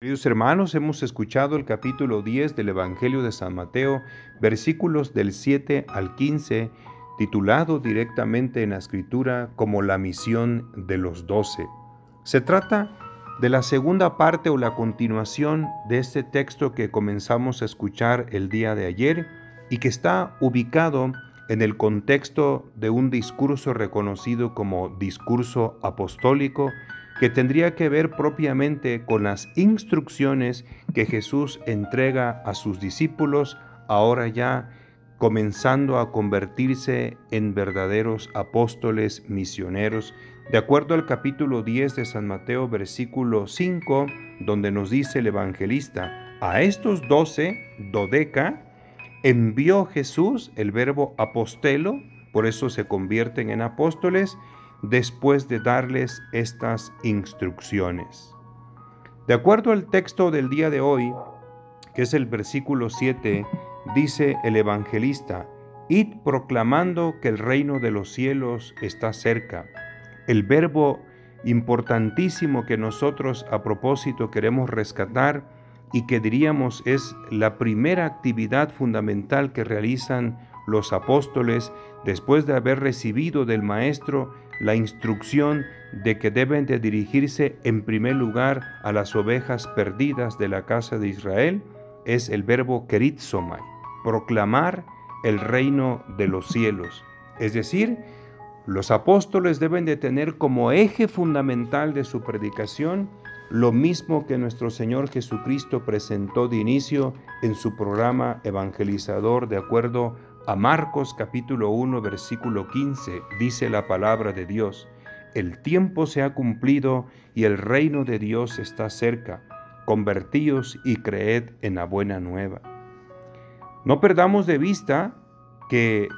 Queridos hermanos, hemos escuchado el capítulo 10 del Evangelio de San Mateo, versículos del 7 al 15, titulado directamente en la escritura como la misión de los doce. Se trata de la segunda parte o la continuación de este texto que comenzamos a escuchar el día de ayer y que está ubicado en el contexto de un discurso reconocido como discurso apostólico que tendría que ver propiamente con las instrucciones que Jesús entrega a sus discípulos, ahora ya comenzando a convertirse en verdaderos apóstoles misioneros, de acuerdo al capítulo 10 de San Mateo, versículo 5, donde nos dice el evangelista, a estos doce, dodeca, envió Jesús el verbo apostelo, por eso se convierten en apóstoles, después de darles estas instrucciones. De acuerdo al texto del día de hoy, que es el versículo 7, dice el evangelista, Id proclamando que el reino de los cielos está cerca. El verbo importantísimo que nosotros a propósito queremos rescatar y que diríamos es la primera actividad fundamental que realizan los apóstoles después de haber recibido del Maestro la instrucción de que deben de dirigirse en primer lugar a las ovejas perdidas de la casa de Israel es el verbo kerizomai, proclamar el reino de los cielos. Es decir, los apóstoles deben de tener como eje fundamental de su predicación lo mismo que nuestro Señor Jesucristo presentó de inicio en su programa evangelizador de acuerdo a Marcos capítulo 1 versículo 15 dice la palabra de Dios, el tiempo se ha cumplido y el reino de Dios está cerca, convertíos y creed en la buena nueva. No perdamos de vista que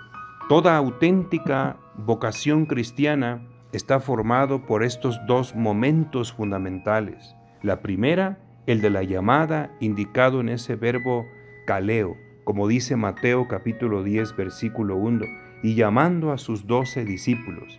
toda auténtica vocación cristiana está formado por estos dos momentos fundamentales. La primera, el de la llamada indicado en ese verbo caleo, como dice Mateo capítulo 10 versículo 1, y llamando a sus doce discípulos.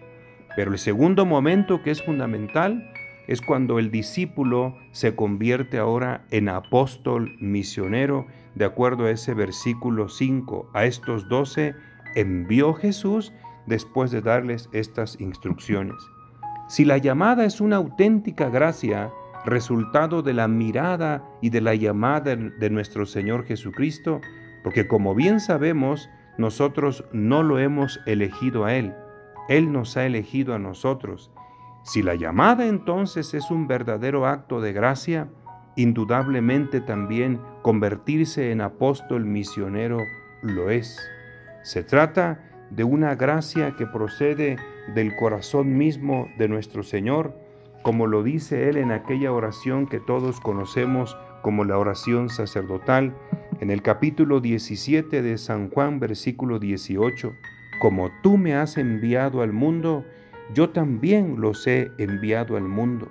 Pero el segundo momento que es fundamental es cuando el discípulo se convierte ahora en apóstol misionero, de acuerdo a ese versículo 5. A estos doce envió Jesús después de darles estas instrucciones. Si la llamada es una auténtica gracia, resultado de la mirada y de la llamada de nuestro Señor Jesucristo, porque como bien sabemos, nosotros no lo hemos elegido a Él, Él nos ha elegido a nosotros. Si la llamada entonces es un verdadero acto de gracia, indudablemente también convertirse en apóstol misionero lo es. Se trata de una gracia que procede del corazón mismo de nuestro Señor, como lo dice Él en aquella oración que todos conocemos como la oración sacerdotal, en el capítulo 17 de San Juan, versículo 18, como tú me has enviado al mundo, yo también los he enviado al mundo.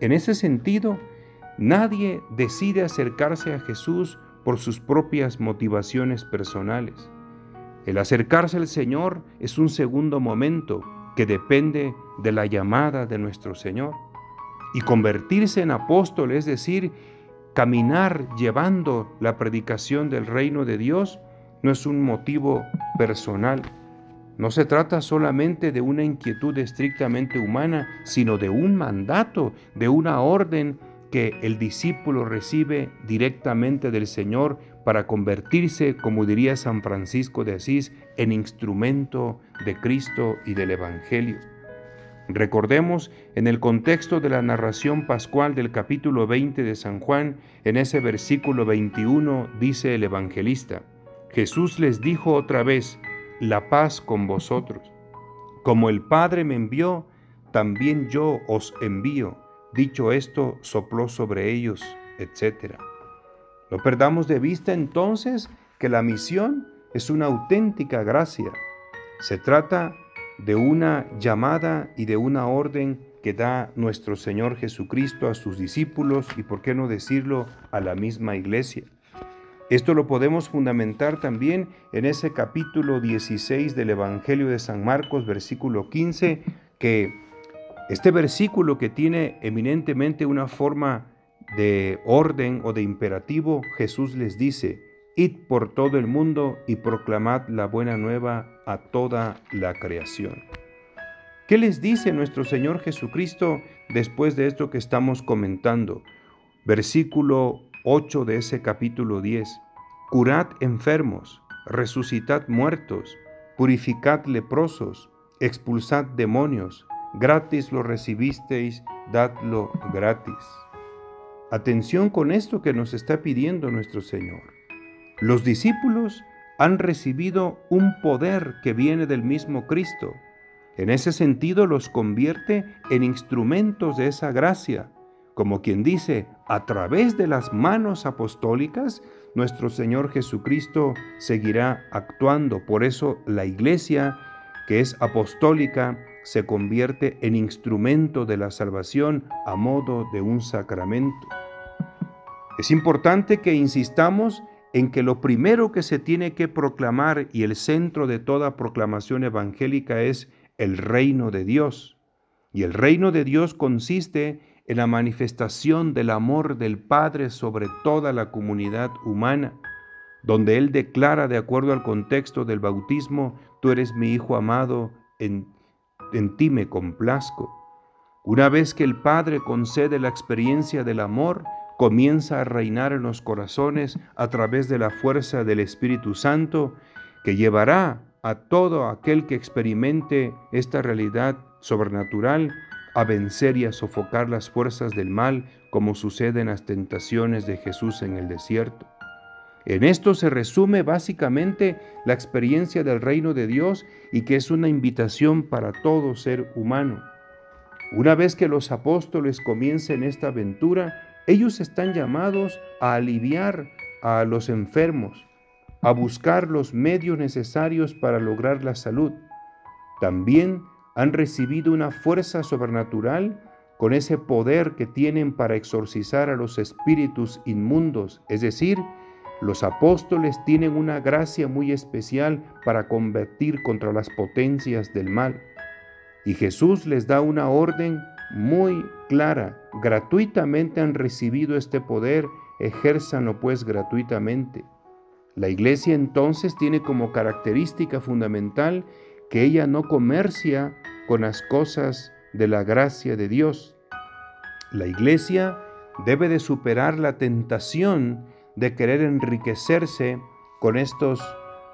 En ese sentido, nadie decide acercarse a Jesús por sus propias motivaciones personales. El acercarse al Señor es un segundo momento que depende de la llamada de nuestro Señor. Y convertirse en apóstol, es decir, caminar llevando la predicación del reino de Dios no es un motivo personal. No se trata solamente de una inquietud estrictamente humana, sino de un mandato, de una orden que el discípulo recibe directamente del Señor para convertirse, como diría San Francisco de Asís, en instrumento de Cristo y del Evangelio. Recordemos en el contexto de la narración pascual del capítulo 20 de San Juan, en ese versículo 21 dice el evangelista, Jesús les dijo otra vez, la paz con vosotros. Como el Padre me envió, también yo os envío. Dicho esto, sopló sobre ellos, etc. No perdamos de vista entonces que la misión es una auténtica gracia. Se trata de una llamada y de una orden que da nuestro Señor Jesucristo a sus discípulos y, por qué no decirlo, a la misma iglesia. Esto lo podemos fundamentar también en ese capítulo 16 del Evangelio de San Marcos, versículo 15, que este versículo que tiene eminentemente una forma de orden o de imperativo, Jesús les dice, id por todo el mundo y proclamad la buena nueva a toda la creación. ¿Qué les dice nuestro Señor Jesucristo después de esto que estamos comentando? Versículo 8 de ese capítulo 10. Curad enfermos, resucitad muertos, purificad leprosos, expulsad demonios, gratis lo recibisteis, dadlo gratis. Atención con esto que nos está pidiendo nuestro Señor. Los discípulos han recibido un poder que viene del mismo Cristo. En ese sentido los convierte en instrumentos de esa gracia, como quien dice, a través de las manos apostólicas, nuestro Señor Jesucristo seguirá actuando. Por eso la iglesia, que es apostólica, se convierte en instrumento de la salvación a modo de un sacramento. Es importante que insistamos en que lo primero que se tiene que proclamar y el centro de toda proclamación evangélica es el reino de Dios. Y el reino de Dios consiste en la manifestación del amor del Padre sobre toda la comunidad humana, donde Él declara, de acuerdo al contexto del bautismo, tú eres mi Hijo amado, en ti me complazco. Una vez que el Padre concede la experiencia del amor, comienza a reinar en los corazones a través de la fuerza del Espíritu Santo, que llevará a todo aquel que experimente esta realidad sobrenatural a vencer y a sofocar las fuerzas del mal, como sucede en las tentaciones de Jesús en el desierto. En esto se resume básicamente la experiencia del reino de Dios y que es una invitación para todo ser humano. Una vez que los apóstoles comiencen esta aventura, ellos están llamados a aliviar a los enfermos, a buscar los medios necesarios para lograr la salud. También han recibido una fuerza sobrenatural con ese poder que tienen para exorcizar a los espíritus inmundos, es decir, los apóstoles tienen una gracia muy especial para convertir contra las potencias del mal. Y Jesús les da una orden muy clara. Gratuitamente han recibido este poder, ejérzanlo pues gratuitamente. La iglesia entonces tiene como característica fundamental que ella no comercia con las cosas de la gracia de Dios. La iglesia debe de superar la tentación de querer enriquecerse con estos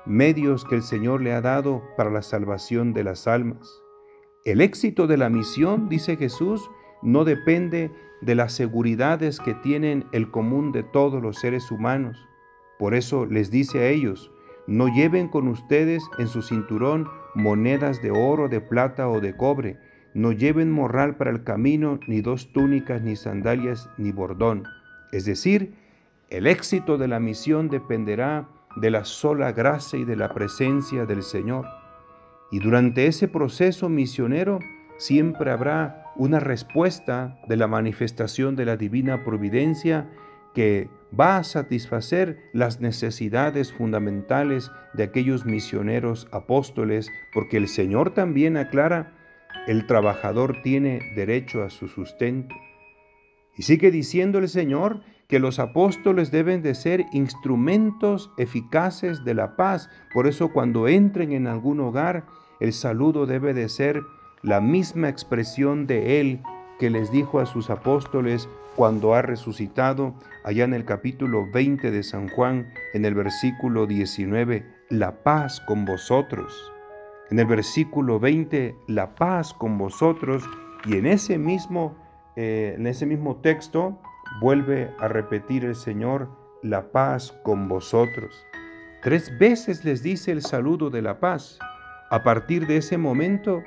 medios que el Señor le ha dado para la salvación de las almas. El éxito de la misión, dice Jesús, no depende de las seguridades que tienen el común de todos los seres humanos. Por eso les dice a ellos, no lleven con ustedes en su cinturón monedas de oro, de plata o de cobre, no lleven morral para el camino, ni dos túnicas, ni sandalias, ni bordón. Es decir, el éxito de la misión dependerá de la sola gracia y de la presencia del Señor. Y durante ese proceso misionero siempre habrá una respuesta de la manifestación de la divina providencia que va a satisfacer las necesidades fundamentales de aquellos misioneros apóstoles, porque el Señor también aclara, el trabajador tiene derecho a su sustento. Y sigue diciendo el Señor que los apóstoles deben de ser instrumentos eficaces de la paz. Por eso cuando entren en algún hogar, el saludo debe de ser la misma expresión de Él que les dijo a sus apóstoles cuando ha resucitado, allá en el capítulo 20 de San Juan, en el versículo 19, la paz con vosotros. En el versículo 20, la paz con vosotros. Y en ese mismo, eh, en ese mismo texto, vuelve a repetir el Señor, la paz con vosotros. Tres veces les dice el saludo de la paz. A partir de ese momento,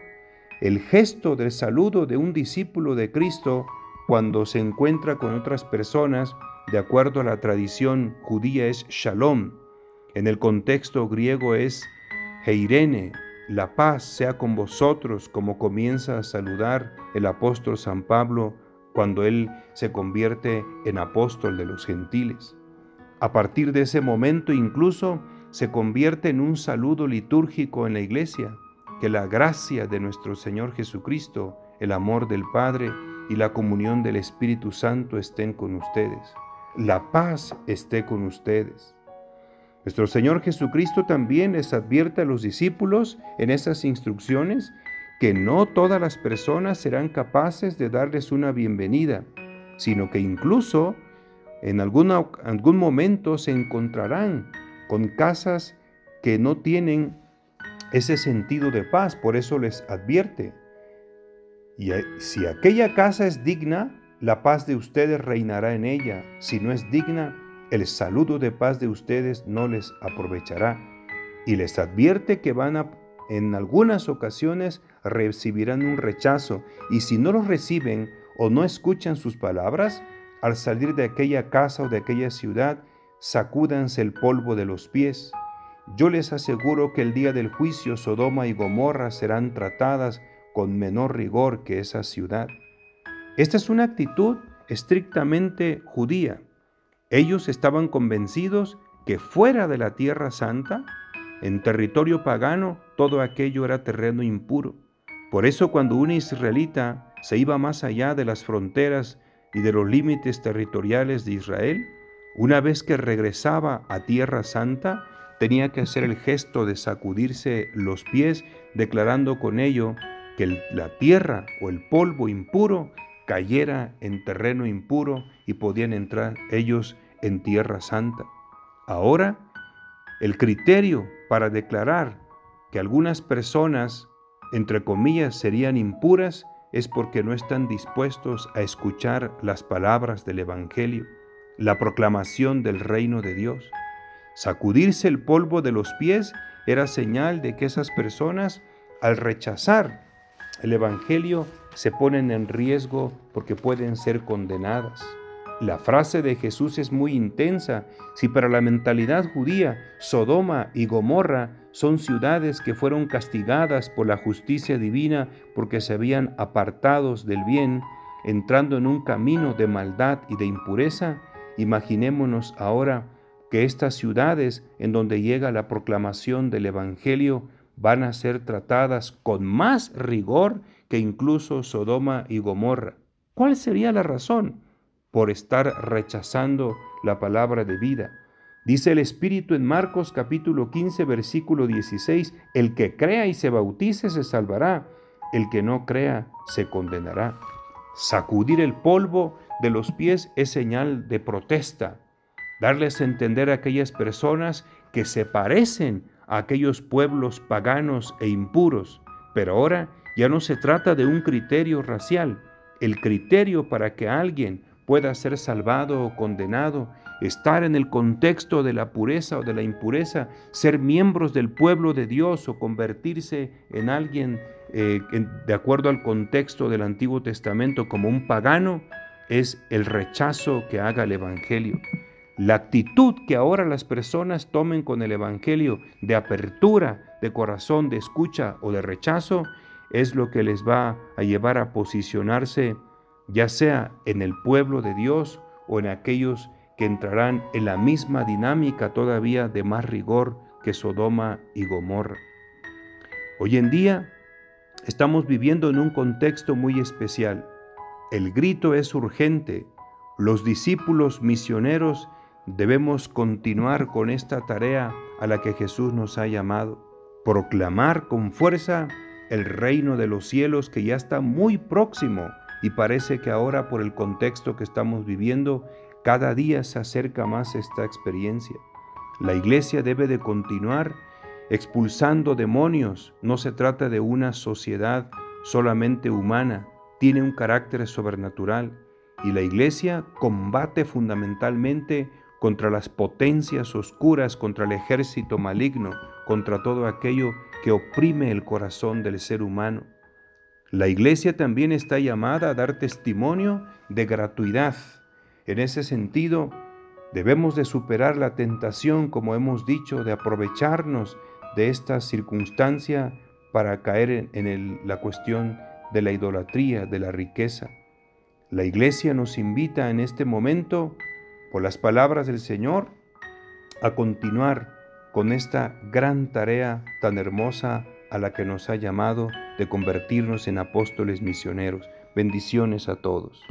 el gesto del saludo de un discípulo de Cristo cuando se encuentra con otras personas, de acuerdo a la tradición judía, es shalom. En el contexto griego es heirene, la paz sea con vosotros, como comienza a saludar el apóstol San Pablo cuando Él se convierte en apóstol de los gentiles. A partir de ese momento incluso se convierte en un saludo litúrgico en la iglesia, que la gracia de nuestro Señor Jesucristo, el amor del Padre y la comunión del Espíritu Santo estén con ustedes. La paz esté con ustedes. Nuestro Señor Jesucristo también les advierte a los discípulos en esas instrucciones que no todas las personas serán capaces de darles una bienvenida, sino que incluso en algún momento se encontrarán con casas que no tienen ese sentido de paz, por eso les advierte. Y si aquella casa es digna, la paz de ustedes reinará en ella. Si no es digna, el saludo de paz de ustedes no les aprovechará. Y les advierte que van a, en algunas ocasiones, recibirán un rechazo. Y si no lo reciben o no escuchan sus palabras, al salir de aquella casa o de aquella ciudad, sacúdanse el polvo de los pies. Yo les aseguro que el día del juicio Sodoma y Gomorra serán tratadas con menor rigor que esa ciudad. Esta es una actitud estrictamente judía. Ellos estaban convencidos que fuera de la tierra santa, en territorio pagano, todo aquello era terreno impuro. Por eso cuando un israelita se iba más allá de las fronteras y de los límites territoriales de Israel, una vez que regresaba a Tierra Santa, tenía que hacer el gesto de sacudirse los pies, declarando con ello que la tierra o el polvo impuro cayera en terreno impuro y podían entrar ellos en Tierra Santa. Ahora, el criterio para declarar que algunas personas, entre comillas, serían impuras es porque no están dispuestos a escuchar las palabras del Evangelio, la proclamación del reino de Dios. Sacudirse el polvo de los pies era señal de que esas personas, al rechazar el Evangelio, se ponen en riesgo porque pueden ser condenadas. La frase de Jesús es muy intensa. Si para la mentalidad judía Sodoma y Gomorra son ciudades que fueron castigadas por la justicia divina porque se habían apartados del bien, entrando en un camino de maldad y de impureza, imaginémonos ahora que estas ciudades en donde llega la proclamación del Evangelio van a ser tratadas con más rigor que incluso Sodoma y Gomorra. ¿Cuál sería la razón? por estar rechazando la palabra de vida. Dice el Espíritu en Marcos capítulo 15 versículo 16, el que crea y se bautice se salvará, el que no crea se condenará. Sacudir el polvo de los pies es señal de protesta, darles a entender a aquellas personas que se parecen a aquellos pueblos paganos e impuros, pero ahora ya no se trata de un criterio racial, el criterio para que alguien pueda ser salvado o condenado, estar en el contexto de la pureza o de la impureza, ser miembros del pueblo de Dios o convertirse en alguien eh, de acuerdo al contexto del Antiguo Testamento como un pagano, es el rechazo que haga el Evangelio. La actitud que ahora las personas tomen con el Evangelio de apertura, de corazón, de escucha o de rechazo, es lo que les va a llevar a posicionarse ya sea en el pueblo de Dios o en aquellos que entrarán en la misma dinámica todavía de más rigor que Sodoma y Gomorra. Hoy en día estamos viviendo en un contexto muy especial. El grito es urgente. Los discípulos misioneros debemos continuar con esta tarea a la que Jesús nos ha llamado. Proclamar con fuerza el reino de los cielos que ya está muy próximo y parece que ahora por el contexto que estamos viviendo, cada día se acerca más esta experiencia. La iglesia debe de continuar expulsando demonios. No se trata de una sociedad solamente humana, tiene un carácter sobrenatural y la iglesia combate fundamentalmente contra las potencias oscuras, contra el ejército maligno, contra todo aquello que oprime el corazón del ser humano. La iglesia también está llamada a dar testimonio de gratuidad. En ese sentido, debemos de superar la tentación, como hemos dicho, de aprovecharnos de esta circunstancia para caer en la cuestión de la idolatría, de la riqueza. La iglesia nos invita en este momento, por las palabras del Señor, a continuar con esta gran tarea tan hermosa a la que nos ha llamado de convertirnos en apóstoles misioneros. Bendiciones a todos.